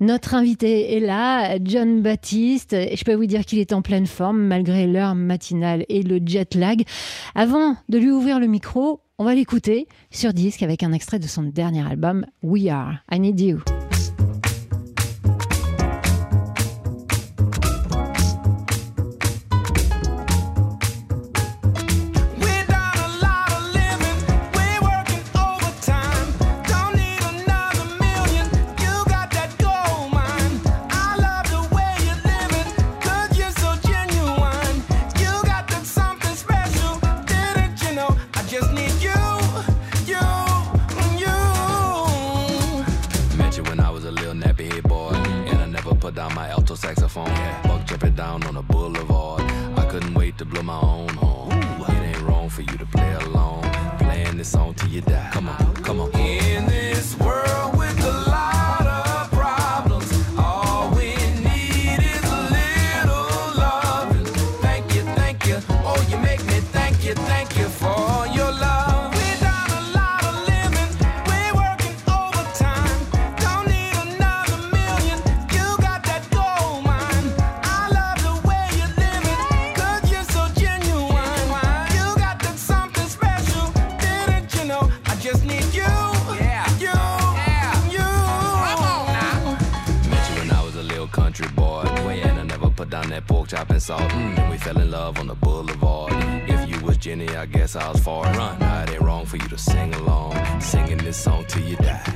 Notre invité est là, John Baptiste. Je peux vous dire qu'il est en pleine forme malgré l'heure matinale et le jet lag. Avant de lui ouvrir le micro, on va l'écouter sur disque avec un extrait de son dernier album, We Are, I Need You. fell in love on the boulevard. If you was Jenny, I guess I was far. Run. Now it ain't wrong for you to sing along. Singing this song till you die.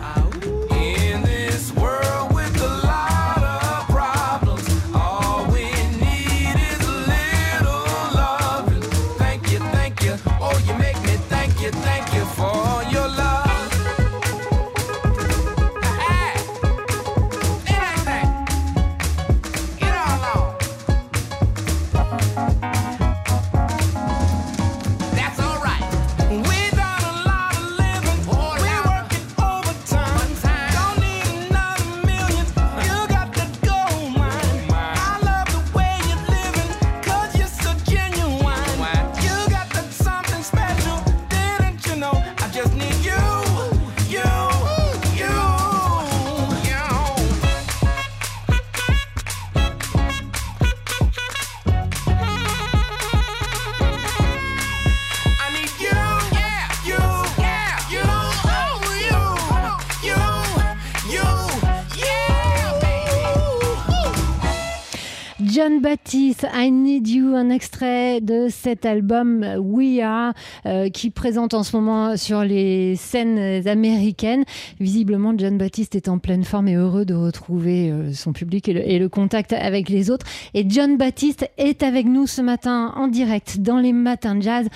Need You, un extrait de cet album We Are, euh, qui présente en ce moment sur les scènes américaines. Visiblement, John Baptiste est en pleine forme et heureux de retrouver euh, son public et le, contact avec les autres. Et John Baptiste est avec nous ce matin en direct dans les matins jazz.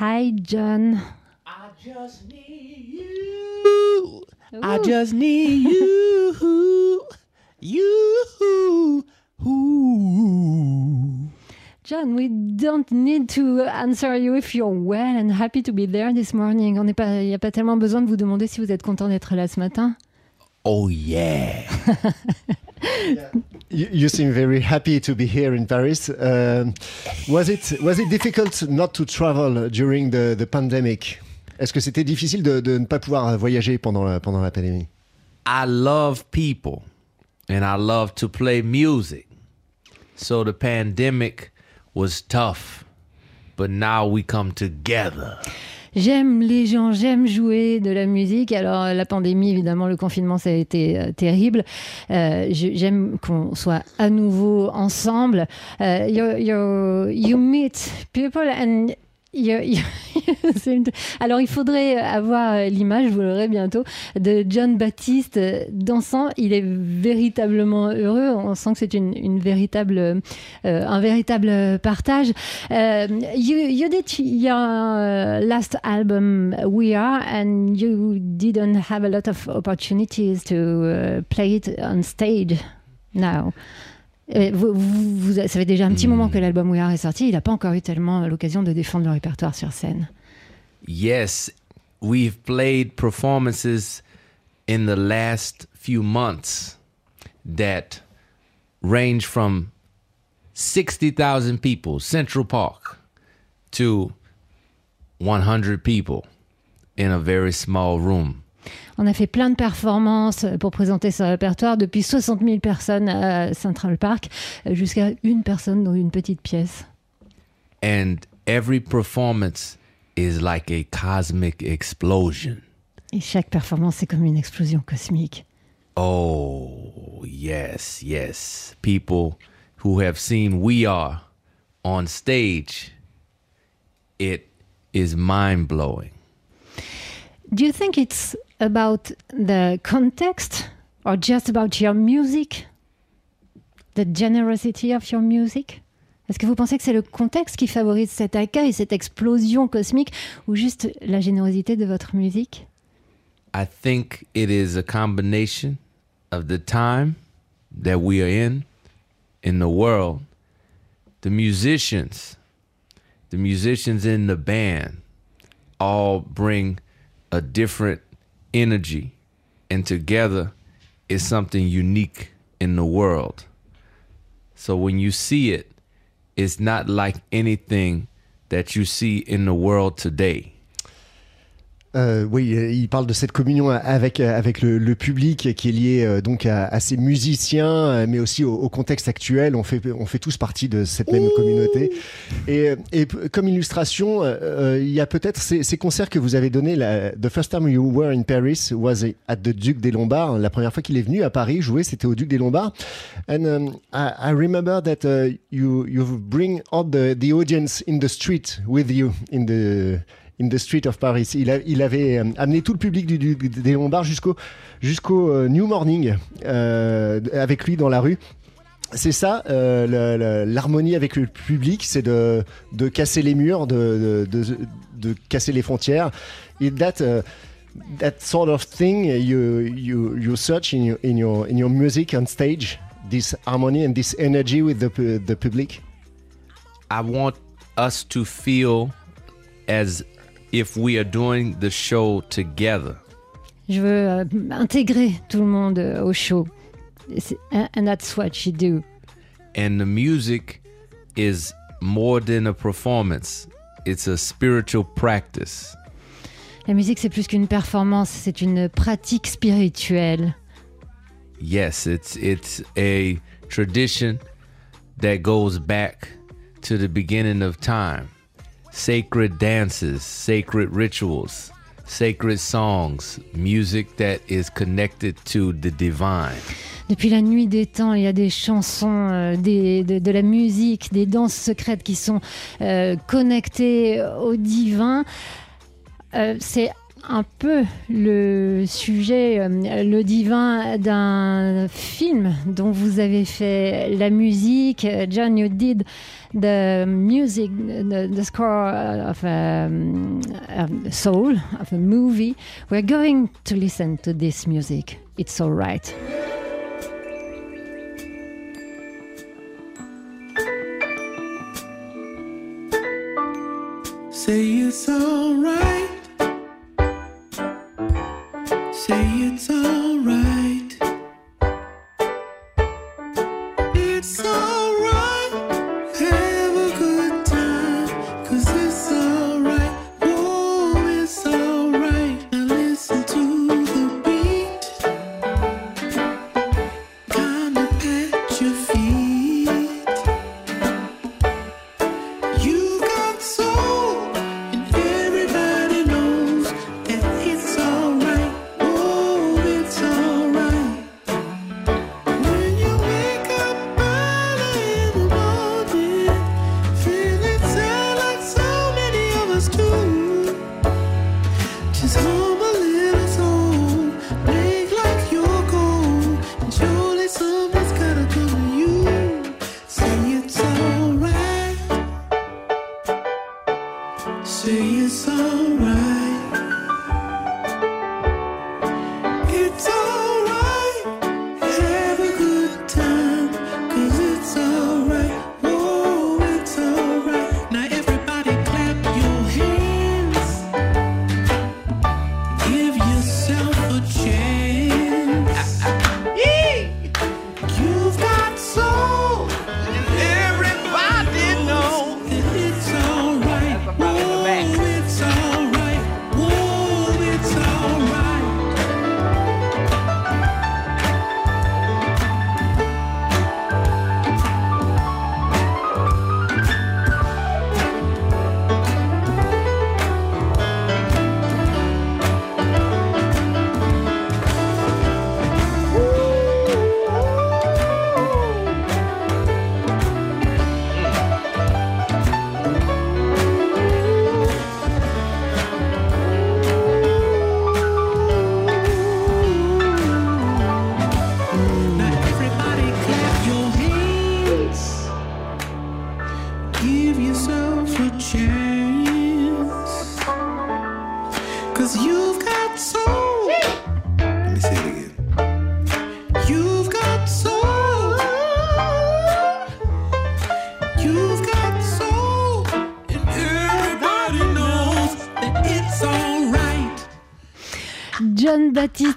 Hi John. I just need you. I just need you. You. Ooh. John, we don't need to answer you if you're well and happy to be there this morning. On n'est pas, il n'y a pas tellement besoin de vous demander si vous êtes content d'être là ce matin. Oh yeah. yeah. You, you, seem very happy to be here in Paris. Uh, was it was it difficult not to travel during the, the pandemic? Est-ce que c'était difficile de, de, ne pas pouvoir voyager pendant la, pendant la pandémie? I love people and I love to play music. So the pandemic was tough, but now we come together. J'aime les gens, j'aime jouer de la musique. Alors la pandémie, évidemment, le confinement, ça a été euh, terrible. Euh, j'aime qu'on soit à nouveau ensemble. Uh, you, you, you meet people and Alors il faudrait avoir l'image, vous l'aurez bientôt, de John Baptiste dansant. Il est véritablement heureux. On sent que c'est une, une, véritable, euh, un véritable partage. Uh, you, you did your last album We Are, and you didn't have a lot of opportunities to uh, play it on stage now. Euh, vous, vous, ça fait déjà un petit moment hmm. que l'album We Are est sorti. Il n'a pas encore eu tellement l'occasion de défendre le répertoire sur scène. Yes, we've played performances in the last few months that range from 60,000 people, Central Park, to 100 people in a very small room. On a fait plein de performances pour présenter ce répertoire, depuis 60 000 personnes à Central Park jusqu'à une personne dans une petite pièce. And every performance is like a cosmic explosion. Et chaque performance, c'est comme une explosion cosmique. Oh, yes, yes. People who have seen We Are on stage, it is mind blowing. Do you think it's about the context or just about your music? The generosity of your music? Est-ce que vous pensez que c'est le contexte qui favorise cet accueil, cette explosion cosmique, ou juste la générosité de votre musique I think it is a combination of the time that we are in, in the world, the musicians, the musicians in the band all bring a different energy, and together is something unique in the world. So when you see it, it's not like anything that you see in the world today. Euh, oui, il parle de cette communion avec, avec le, le public qui est lié euh, donc à, à, ces musiciens, euh, mais aussi au, au, contexte actuel. On fait, on fait tous partie de cette même communauté. Et, et comme illustration, euh, il y a peut-être ces, ces, concerts que vous avez donnés. La, the first time you were in Paris was at the Duc des Lombards. La première fois qu'il est venu à Paris jouer, c'était au Duc des Lombards. And um, I, I, remember that uh, you you bring all the, the audience in the street with you in the in the Street of Paris. Il, avait euh, amené tout le public du, des Lombards jusqu'au jusqu'au euh, New Morning euh, avec lui dans la rue. C'est ça, l'harmonie avec le public, c'est de, de casser les murs, de, de casser les frontières. Et that, uh, that sort of thing you, you, you search in your, in, your, in your music on stage, this harmony and this energy with the, the public? I want us to feel as if we are doing the show together. Je veux euh, intégrer tout le monde euh, au show. And that's what you do. And the music is more than a performance. It's a spiritual practice. La musique c'est plus qu'une performance, c'est une pratique spirituelle. Yes, it's it's a tradition that goes back to the beginning of time. Sacred dances, sacred rituals, sacred songs, music that is connected to the divine. Depuis la nuit des temps, il y a des chansons, euh, des, de, de, la musique, des danses secrètes qui sont euh, connectées au divin. Euh, C'est un peu le sujet, euh, le divin d'un film dont vous avez fait la musique. John, you did the music, the, score of a, um, soul, of a movie. We're going to listen to this music. It's all right. Say it's all right. Say it's Just hold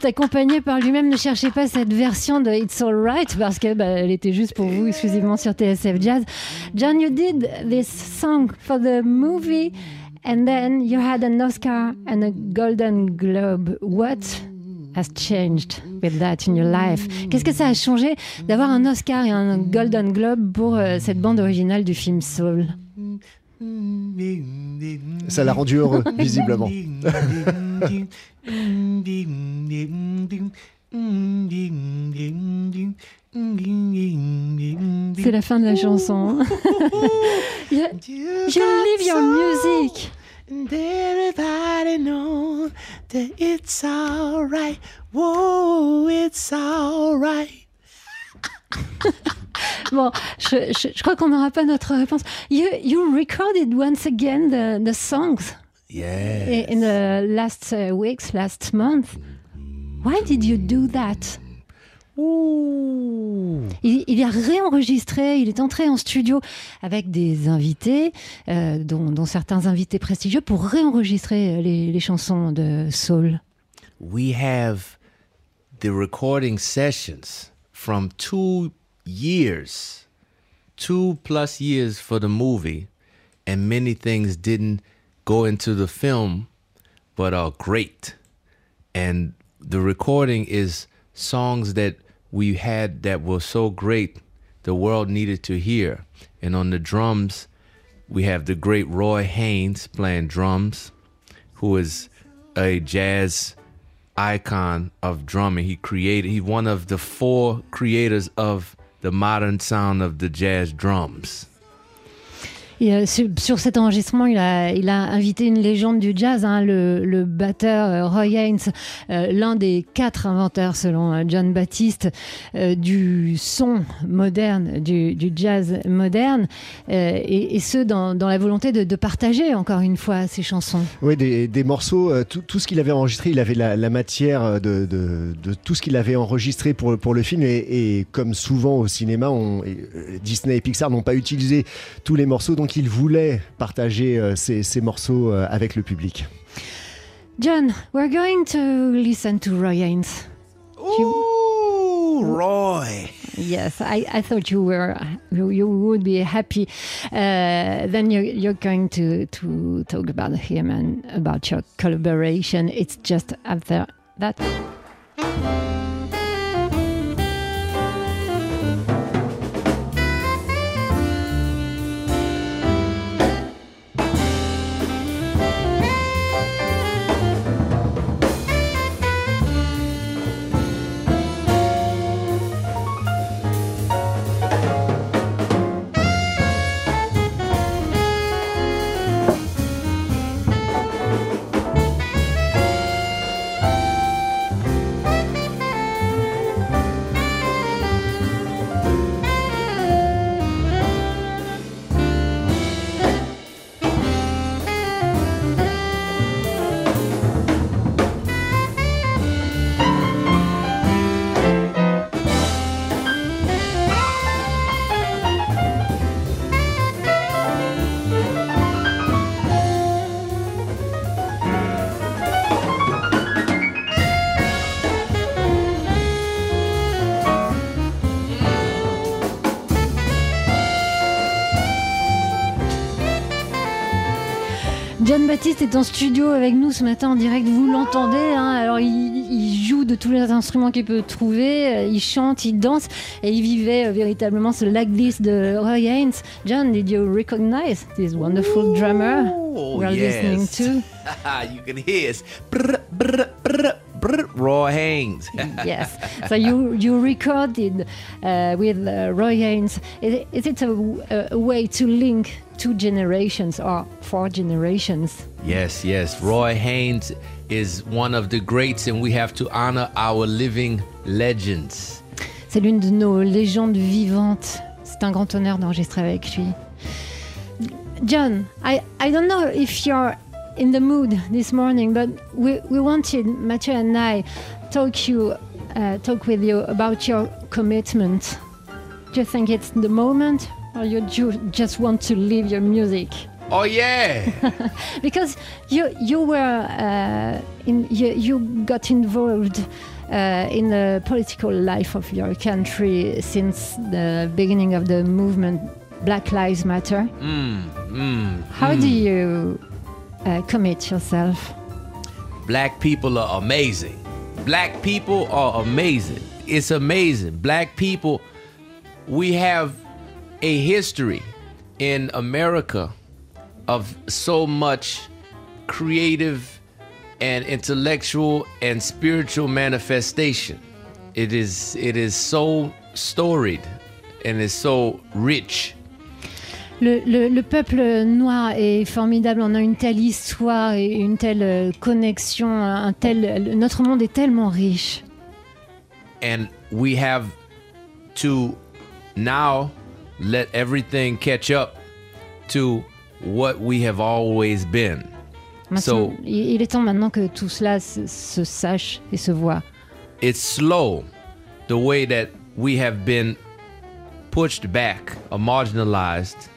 Accompagné par lui-même, ne cherchez pas cette version de It's Alright parce que bah, était juste pour vous exclusivement sur TSF Jazz. John, you did this song for the movie and then you had an Oscar and a Golden Globe. What has changed with that in your life? Qu'est-ce que ça a changé d'avoir un Oscar et un Golden Globe pour euh, cette bande originale du film Soul? Ça l'a rendu heureux, visiblement. C'est la fin de la chanson. you, you live your music. And everybody knows that it's alright. Whoa, it's alright. Bon, je, je- je crois qu'on n'aura pas notre réponse. You, you recorded once again the, the songs i- in the last uh, weeks, last month. Why did you do that? Ooh. Il, il a réenregistré, il est entré en studio avec des invités, euh, dont, dont certains invités prestigieux, pour réenregistrer les, les chansons de Soul. we have the recording sessions from two years, two plus years for the movie, and many things didn't go into the film, but are great. And the recording is songs that we had that were so great the world needed to hear. And on the drums, we have the great Roy Haynes playing drums, who is a jazz icon of drumming. He created, he's one of the four creators of the modern sound of the jazz drums. Euh, sur, cet enregistrement, il a, invité une légende du jazz, hein, le, batteur euh, Roy Haynes, euh, l'un des quatre inventeurs, selon John Baptiste, du son moderne, du, jazz moderne, et, et ce, dans, la volonté de, partager, encore une fois, ces chansons. Oui, des, morceaux, tout, ce qu'il avait enregistré, il avait la, matière de, tout ce qu'il avait enregistré pour, le film. Et, comme souvent au cinéma, Disney et Pixar n'ont pas utilisé tous les morceaux, donc il voulait partager euh, ces, ces morceaux euh, avec le public. John, we're going to listen to Roy Haynes. Ooh, Roy. Yes, I, I thought you were you, you would be happy. Uh, then you're, you're going to to talk about him and about your collaboration. It's just after that. John Baptiste est en studio avec nous ce matin en direct. Vous l'entendez. hein. Alors il, il joue de tous les instruments qu'il peut trouver. euh, Il chante, il danse et il vivait euh, véritablement ce like this de Roy Haynes. John, did you recognize this wonderful drummer we're yes. listening to? you can hear it. Brr, brr, brr, brr, Roy Haynes. yes. So you you recorded uh, with uh, Roy Haynes. Is, is it a, a way to link two generations or four generations? yes, yes. Roy Haynes is one of the greats, and we have to honor our living legends. C'est l'une de nos légendes vivantes. C'est un grand honneur d'enregistrer avec lui. John, I, I don't know if you're in the mood this morning, but we, we wanted, Mathieu and I, talk you, uh, talk with you about your commitment. Do you think it's the moment, or you ju- just want to live your music? Oh yeah. because you you were uh, in you, you got involved uh, in the political life of your country since the beginning of the movement Black Lives Matter. mm, mm, How do you uh, commit yourself? Black people are amazing. Black people are amazing. It's amazing. Black people, we have a history in America of so much creative and intellectual and spiritual manifestation. It is it is so storied and is so rich. Le, le- le peuple noir est formidable. On a une telle histoire et une telle euh, connexion. Un tel, notre monde est tellement riche. and we have to now let everything catch up to what we have always been. Maintenant, So- il est temps maintenant que tout cela se, se sache et se voit. It's slow the way that we have been pushed back or marginalized,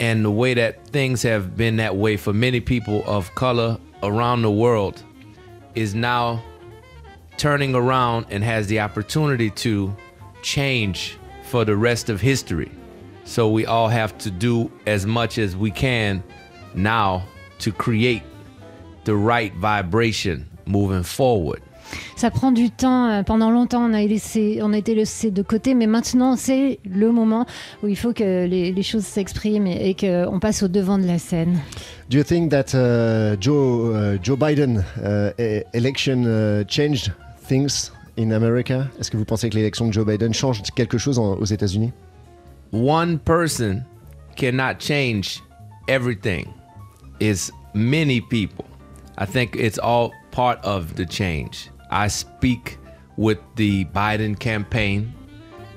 and the way that things have been that way for many people of color around the world is now turning around and has the opportunity to change for the rest of history. So we all have to do as much as we can now to create the right vibration moving forward. Ça prend du temps. euh, Pendant longtemps, on a, laissé, on a été laissé de côté, mais maintenant, c'est le moment où il faut que les, les choses s'expriment et, et qu'on passe au devant de la scène. Do you think that uh, Joe uh, Joe Biden uh, e- election uh, changed things in America? Est-ce que vous pensez que l'élection de Joe Biden change quelque chose en- aux États-Unis? One person cannot change everything. It's many people. I think it's all part of the change. I speak with the Biden campaign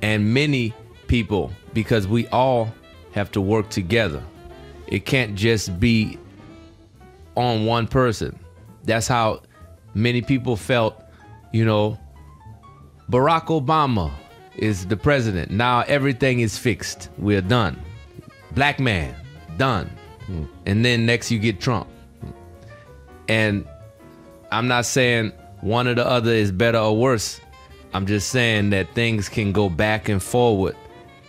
and many people because we all have to work together. It can't just be on one person. That's how many people felt, you know, Barack Obama is the president. Now everything is fixed. We're done. Black man, done. Hmm. And then next you get Trump. And I'm not saying one or the other is better or worse. I'm just saying that things can go back and forward.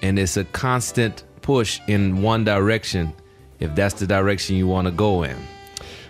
And it's a constant push in one direction if that's the direction you want to go in.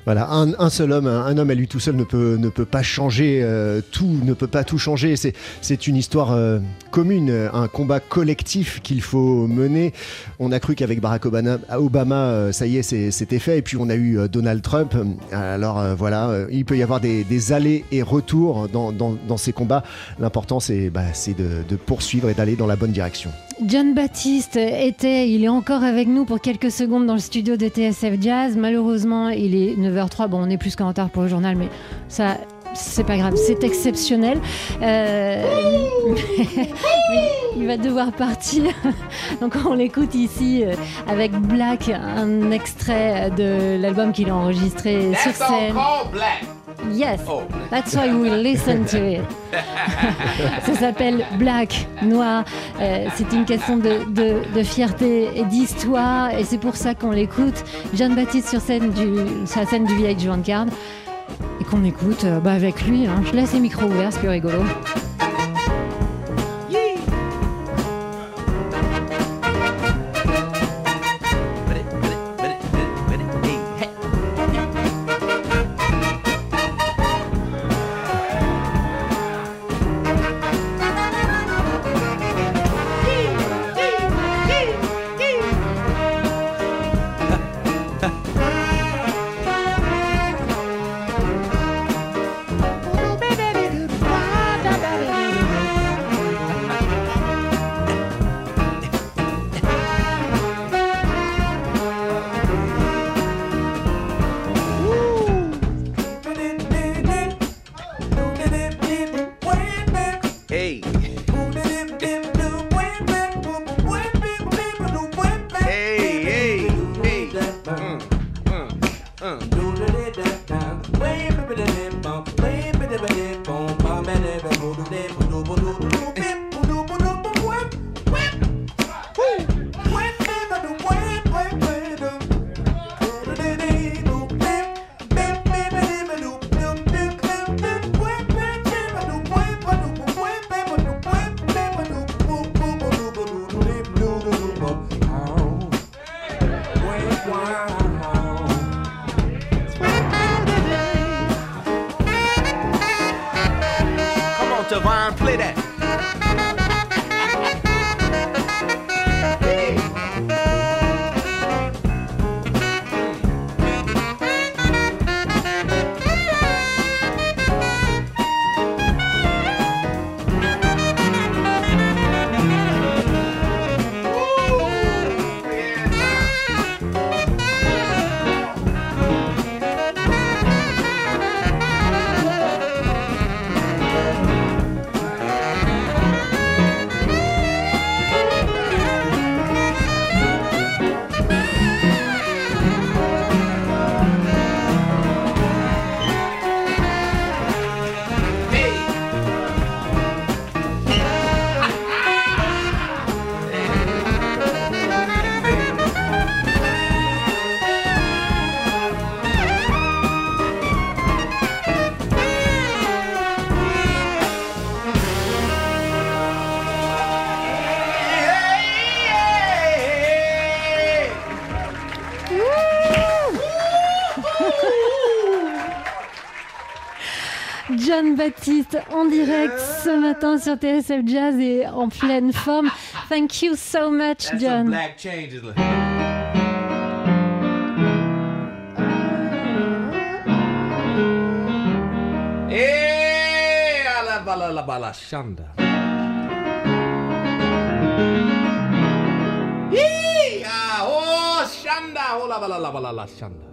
Voilà, un, un seul homme, un, homme à lui tout seul ne peut, ne peut pas changer euh, tout, ne peut pas tout changer. C'est, une histoire euh, commune, un combat collectif qu'il faut mener. On a cru qu'avec Barack Obama, euh, ça y est, c'était fait. Et puis on a eu euh, Donald Trump. Alors euh, voilà, euh, il peut y avoir des, des allers et retours dans, dans, dans ces combats. L'important, c'est, bah, de, de poursuivre et d'aller dans la bonne direction. John Baptiste était, il est encore avec nous pour quelques secondes dans le studio de TSF Jazz. Malheureusement, il est 9h03. Bon, on est plus qu'en retard pour le journal, mais ça, c'est pas grave, c'est exceptionnel. Euh, il va devoir partir. Donc on l'écoute ici euh, avec Black, un extrait de l'album qu'il a enregistré sur scène. Yes, Oh. that's why we listen to it. Ça s'appelle Black, noir. Euh, c'est une question de, de- de fierté et d'histoire, et c'est pour ça qu'on l'écoute. John Baptiste sur, scène du, sur la scène du VH Vanguard, qu'on écoute euh, bah, avec lui. hein. Je laisse les micros ouverts, c'est plus rigolo. Uh. Direct ce matin sur TSF Jazz et en pleine forme. Thank you so much, John. ala bala la bala shanda. Yee, ah, oh, shanda, oh la bala la bala la shanda.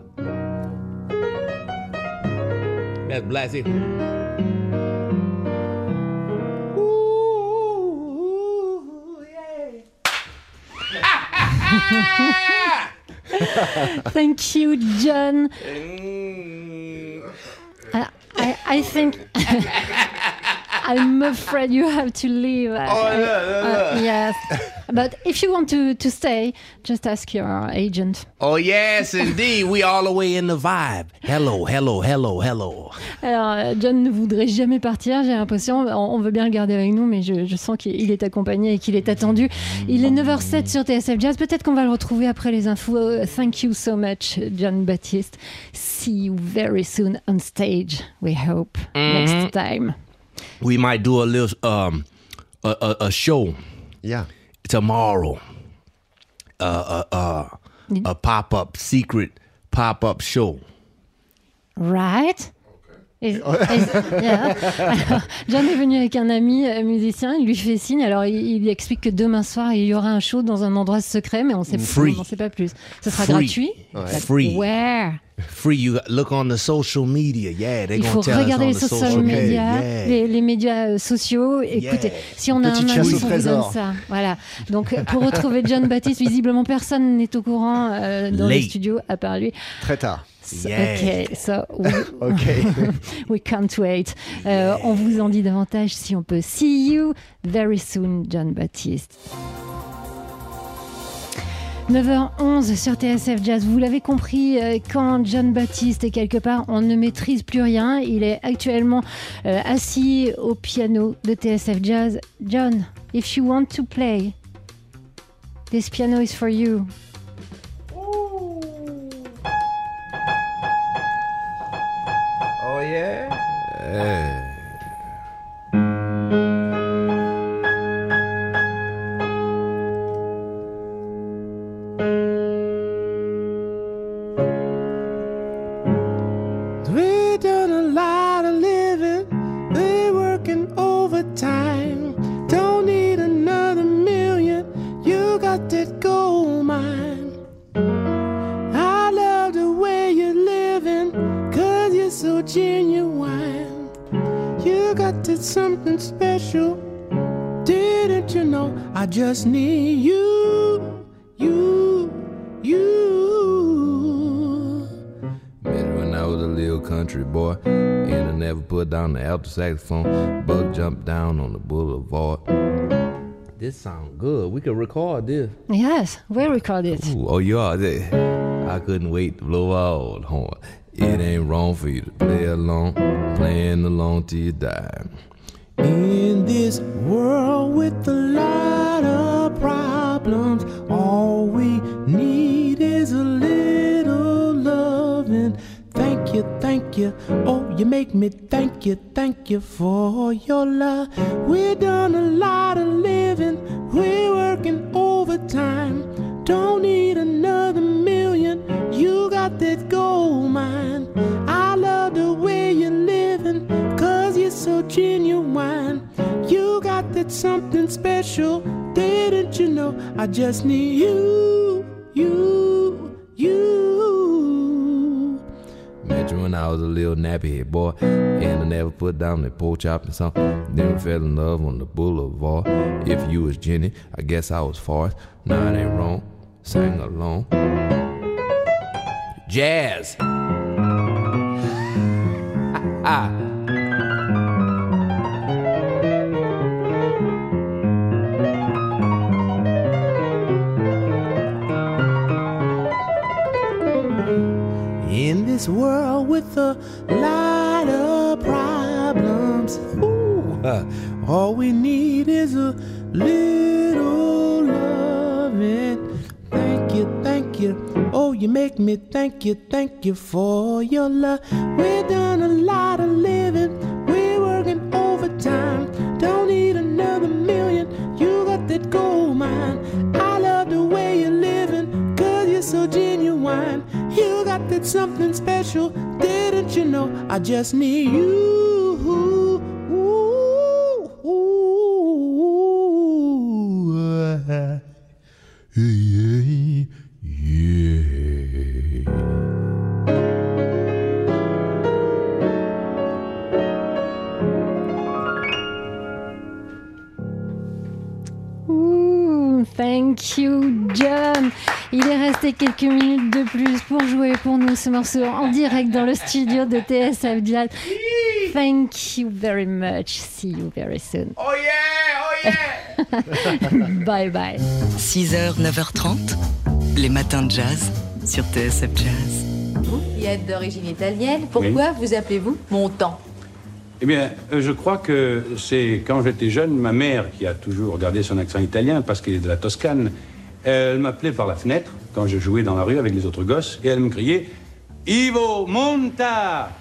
That's blasty. Thank you, John. Mm. I, I, I think I'm afraid you have to leave. Oh, I- yeah, yeah, uh, yes, but if you want to, to stay, just ask your agent. Oh yes, indeed. We all the way in the vibe. Hello, hello, hello, hello. Alors, John ne voudrait jamais partir, j'ai l'impression. On, veut bien le garder avec nous, mais je, je sens qu'il il est accompagné et qu'il est attendu. Il est 9h07 sur TSF Jazz. Peut-être qu'on va le retrouver après les infos. Euh, Thank you so much, John Baptiste. See you very soon on stage, we hope, next time. We might do a little um a, a, a show Yeah. Tomorrow. Uh uh uh a pop up secret pop up show. Right? Alors, John est venu avec un ami euh, musicien, il lui fait signe, alors il, il lui explique que demain soir il y aura un show dans un endroit secret, mais on n'en sait pas plus. Ce sera Free. gratuit. Free. Where? Free. You look on the social media. Yeah, they Il faut tell us regarder on les the social media. Yeah. les, les médias euh, sociaux. Écoutez, Yeah. si on a Petite un indice, on vous donne ça. Voilà. Donc pour retrouver John Baptiste, visiblement personne n'est au courant euh, dans les studios à part lui. Très tard. Yeah. Ok, so we, we can't wait. Euh, on vous en dit davantage si on peut. See you very soon, John Baptiste. 9h11 sur TSF Jazz. Vous l'avez compris, euh, quand John Baptiste est quelque part, on ne maîtrise plus rien. Il est actuellement euh, assis au piano de TSF Jazz. John, if you want to play, this piano is for you. Yeah. We I just need you, you, you. Met when I was a little country boy, and I never put down the alto saxophone. Bug jumped down on the boulevard. This sound good. We could record this. Yes, we record it. Ooh, oh, you are there. I couldn't wait to blow out the horn. It ain't wrong for you to play along, playing along till you die. In this world with a lot of problems, all we need is a little loving. Thank you, thank you. Oh, you make me thank you, thank you for your love. We done a lot of living, we're working overtime. Don't need another million. You got that gold something special, didn't you know? I just need you, you, you. You when I was a little nappy head boy, and I never put down the pork chop and something. Then we fell in love on the boulevard. If you was Jenny, I guess I was Forrest. Nah, it ain't wrong. Sang along. Jazz. this world with a lot of problems. Ooh, uh, all we need is a little loving. Thank you, thank you. Oh, you make me thank you, thank you for your love. We've done a lot of living, we're working overtime. Don't need another million, you got that gold mine. I love the way you're living, cause you're so genuine. You got that something I just need you. Ce morceau en direct dans le studio de TSF Jazz. Thank you very much. See you very soon. Oh yeah, oh yeah. Bye bye. 6h, 9h30, les matins de jazz sur TSF Jazz. Vous, qui êtes d'origine italienne, pourquoi vous appelez-vous Montant Eh bien, euh, je crois que c'est quand j'étais jeune, ma mère, qui a toujours gardé son accent italien parce qu'elle est de la Toscane, elle m'appelait par la fenêtre quand je jouais dans la rue avec les autres gosses et elle me criait Ivo Monta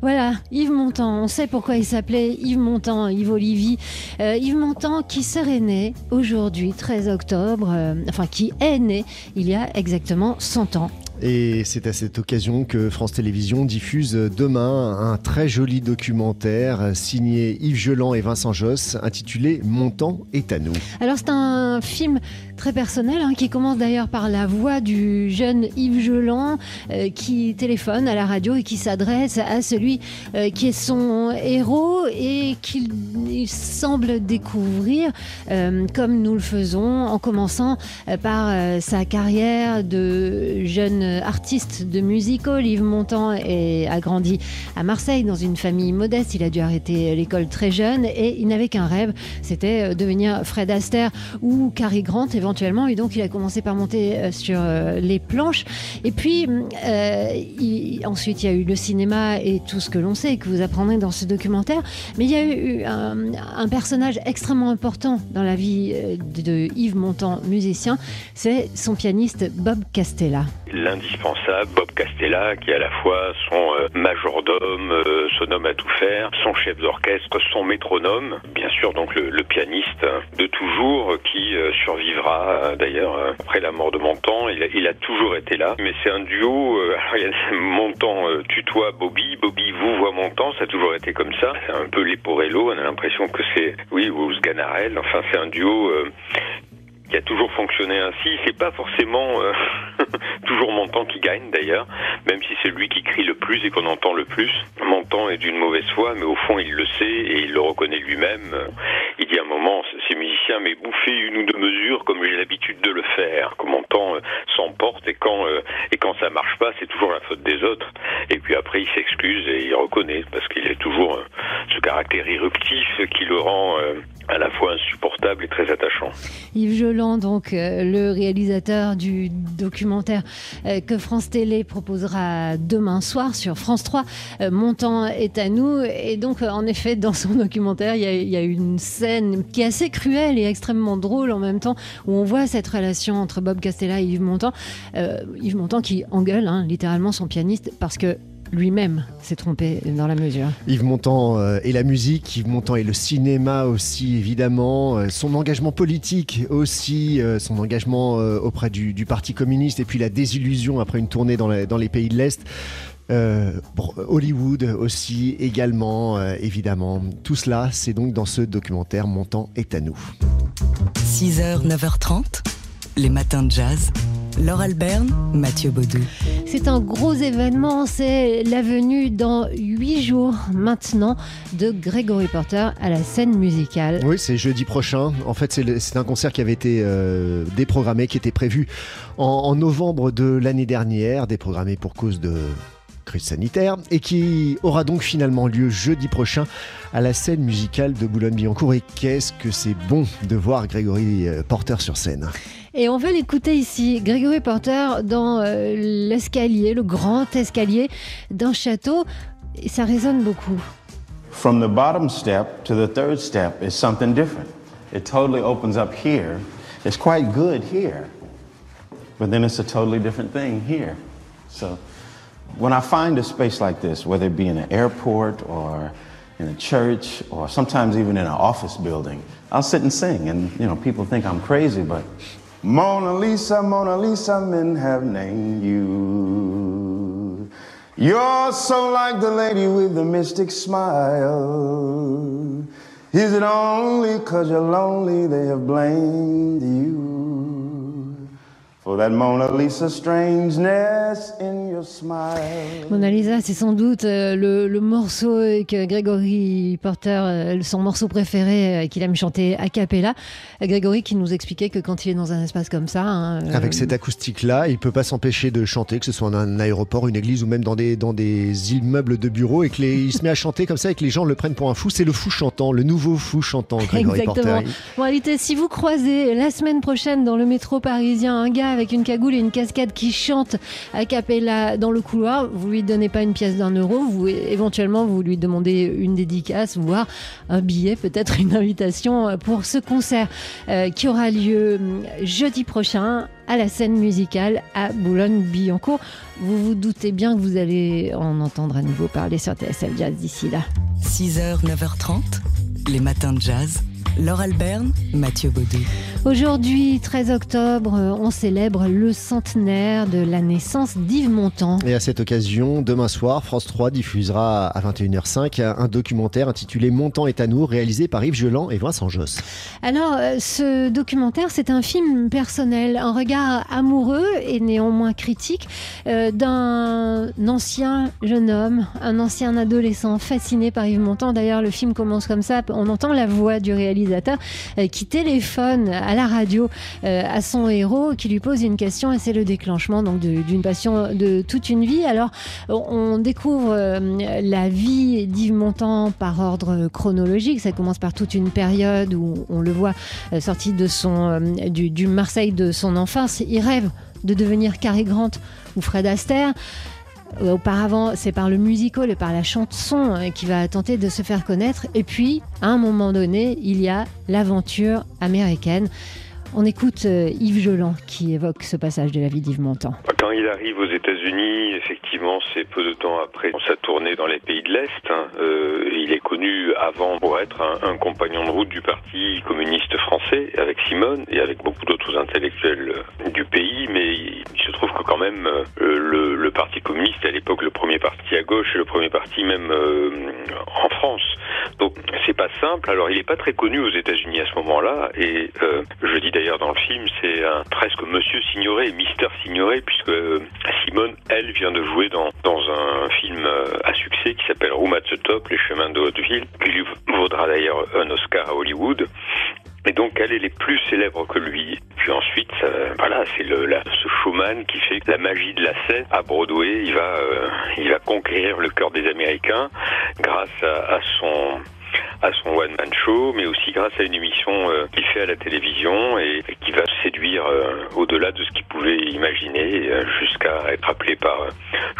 Voilà, Yves Montand, on sait pourquoi il s'appelait Yves Montand, Yves Olivier. Euh, Yves Montand qui serait né aujourd'hui, 13 octobre, euh, enfin qui est né il y a exactement 100 ans. Et c'est à cette occasion que France Télévisions diffuse demain un très joli documentaire signé Yves Geland et Vincent Josse intitulé Mon temps est à nous. Alors c'est un film très personnel hein, qui commence d'ailleurs par la voix du jeune Yves Geland euh, qui téléphone à la radio et qui s'adresse à celui euh, qui est son héros et qu'il il semble découvrir euh, comme nous le faisons en commençant par sa carrière de jeune artiste de music hall. Yves Montand est- a grandi à Marseille dans une famille modeste. Il a dû arrêter l'école très jeune et il n'avait qu'un rêve, c'était devenir Fred Astaire ou Cary Grant éventuellement. Et donc il a commencé par monter euh, sur euh, les planches. Et puis euh, ensuite il y a eu le cinéma et tout ce que l'on sait que vous apprendrez dans ce documentaire. Mais il y a eu un, personnage extrêmement important dans la vie de, Yves Montand, musicien, c'est son pianiste Bob Castella. l'indispensable Bob Castella, qui est à la fois son majordome, son homme à tout faire, son chef d'orchestre, son métronome, bien sûr donc le, pianiste de toujours, qui survivra euh, d'ailleurs euh, après la mort de Montand. Il a, toujours été là, mais c'est un duo. euh, euh, tutoie Bobby, Bobby vous voit Montand, ça a toujours été comme ça. C'est un peu Leporello, on a l'impression que c'est, oui, ou Sganarelle. Enfin, c'est un duo. Qui a toujours fonctionné ainsi. C'est pas forcément euh, toujours Montand qui gagne d'ailleurs, même si c'est lui qui crie le plus et qu'on entend le plus. Montand est d'une mauvaise foi, mais au fond il le sait et il le reconnaît lui-même. Il dit à un moment, ces musiciens mais bouffer une ou deux mesures comme j'ai l'habitude de le faire. Comme Montand euh, s'emporte et quand euh, et quand ça marche pas, c'est toujours la faute des autres. Et puis après il s'excuse et il reconnaît parce qu'il est toujours euh, ce caractère irruptif qui le rend euh, à la fois insupportable et très attachant. Yves Joland, donc euh, le réalisateur du documentaire euh, que France Télé proposera demain soir sur France 3. Euh, Mon temps est à nous. Et donc, euh, en effet, dans son documentaire, il y, a, une scène qui est assez cruelle et extrêmement drôle en même temps, où on voit cette relation entre Bob Castella et Yves Montand. Yves Montand qui engueule hein, littéralement son pianiste parce que lui-même s'est trompé dans la mesure. Yves Montand euh, et la musique, Yves Montand et le cinéma aussi évidemment, euh, son engagement politique aussi, euh, son engagement auprès du, du Parti communiste et puis la désillusion après une tournée dans, la- dans les pays de l'Est. Euh, Hollywood aussi également euh, évidemment. Tout cela c'est donc dans ce documentaire Montand est à nous. 6h, 9h30, les matins de jazz. Laure Alberne, Mathieu Baudou. C'est un gros événement, c'est la venue dans huit jours maintenant de Gregory Porter à la scène musicale. Oui, c'est jeudi prochain. En fait, c'est un concert qui avait été euh, déprogrammé, qui était prévu en, en novembre de l'année dernière, déprogrammé pour cause de crise sanitaire, et qui aura donc finalement lieu jeudi prochain à la scène musicale de Boulogne-Billancourt. Et qu'est-ce que c'est bon de voir Grégory euh, Porter sur scène? Et on va l'écouter ici, Gregory Porter dans euh, l'escalier, le grand escalier d'un château. Et ça résonne beaucoup. From the bottom step to the third step is something different. It totally opens up here. It's quite good here, but then it's a totally different thing here. So when I find a space like this, whether it be in an airport or in a church or sometimes even in an office building, I'll sit and sing and you know people think I'm crazy, but Mona Lisa, Mona Lisa, men have named you. You're so like the lady with the mystic smile. Is it only cause you're lonely they have blamed you for that Mona Lisa strangeness in your smile? Mona Lisa, c'est sans doute euh, le, le morceau que Grégory Porter, euh, son morceau préféré euh, qu'il aime chanter a cappella. Euh, Grégory qui nous expliquait que quand il est dans un espace comme ça, hein, euh, Avec cette acoustique-là, il peut pas s'empêcher de chanter, que ce soit dans un aéroport, une église ou même dans des, dans des immeubles de bureaux, et que les- il se met à chanter comme ça et que les gens le prennent pour un fou. C'est le fou chantant, le nouveau fou chantant, Grégory Exactement. Porter. Bon, réalité, si vous croisez la semaine prochaine dans le métro parisien un gars avec une cagoule et une casquette qui chante a cappella dans le couloir, vous lui donnez pas une pièce d'un euro, vous éventuellement vous lui demandez une dédicace, voire un billet, peut-être une invitation pour ce concert euh, qui aura lieu hum, jeudi prochain à la scène musicale à Boulogne-Billancourt. Vous vous doutez bien que vous allez en entendre à nouveau parler sur TSL Jazz d'ici là. 6h, 9h30, les matins de jazz. Laure Alberne, Mathieu Baudou. Aujourd'hui, 13 octobre, on célèbre le centenaire de la naissance d'Yves Montand. Et à cette occasion, demain soir, France 3 diffusera à 21h05 un documentaire intitulé Montant est à nous, réalisé par Yves Geland et Vincent Josse. Alors, euh, ce documentaire, c'est un film personnel, un regard amoureux et néanmoins critique euh, d'un ancien jeune homme, un ancien adolescent fasciné par Yves Montand. D'ailleurs, le film commence comme ça. On entend la voix du réalisateur euh, qui téléphone à la radio euh, à son héros, qui lui pose une question et c'est le déclenchement donc d'une passion de toute une vie. Alors, on découvre euh, la vie d'Yves Montand par ordre chronologique. Ça commence par toute une période où on le voit sorti de son, du, du Marseille de son enfance. Il rêve de devenir Cary Grant ou Fred Astaire. Euh, Auparavant, c'est par le musical et par la chanson euh, qu'il va tenter de se faire connaître. Et puis, à un moment donné, il y a l'aventure américaine. On écoute euh, Yves Jolan qui évoque ce passage de la vie d'Yves Montand. Quand il arrive aux États-Unis, effectivement, c'est peu de temps après sa tournée dans les pays de l'Est. hein. Euh, il est connu avant pour être un, compagnon de route du Parti communiste français, avec Simone et avec beaucoup d'autres intellectuels euh, du pays. Mais il, se trouve que quand même, le, Parti communiste, à l'époque, le premier parti à gauche et le premier parti même en France. Donc c'est pas simple. Alors il est pas très connu aux États-Unis à ce moment-là. Et je dis dans le film, c'est un presque Monsieur Signoret, Mister Signoret, puisque euh, Simone, elle, vient de jouer dans dans un film euh, à succès qui s'appelle Room at the Top, Les Chemins de Hauteville, qui lui vaudra d'ailleurs un Oscar à Hollywood. Et donc elle, elle est plus célèbre que lui. Puis ensuite, ça- voilà, c'est le la- ce showman qui fait la magie de la scène à Broadway. Il va euh, il va conquérir le cœur des Américains grâce à son à son one-man show, mais aussi grâce à une émission euh, qu'il fait à la télévision et, qui va séduire euh, au-delà de ce qu'il pouvait imaginer euh, jusqu'à être appelé par euh,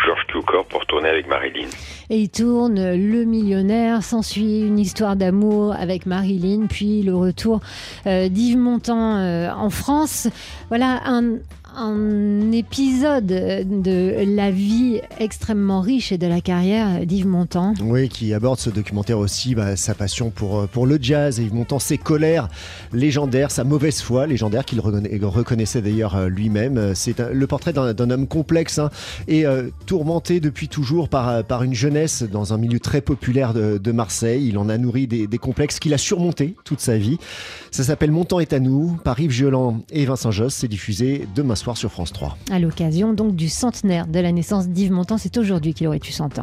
George Cukor pour tourner avec Marilyn. Et il tourne Le Millionnaire, s'ensuit une histoire d'amour avec Marilyn, puis le retour euh, d'Yves Montand euh, en France. Voilà un, un épisode de la vie extrêmement riche et de la carrière d'Yves Montand. Oui, qui aborde ce documentaire aussi, bah, sa passion pour, euh, pour le jazz, Yves Montand, ses colères légendaires, sa mauvaise foi légendaire, qu'il reconna- reconnaissait d'ailleurs euh, lui-même. Euh, C'est le portrait d'un homme complexe hein, et tourmenté depuis toujours par, par une jeunesse dans un milieu très populaire de, Marseille. Il en a nourri des, complexes qu'il a surmontés toute sa vie. Ça s'appelle Montant est à nous, par Yves Geland et Vincent Josse. C'est diffusé demain soir sur France 3. À l'occasion donc du centenaire de la naissance d'Yves Montand, c'est aujourd'hui qu'il aurait eu 100 ans.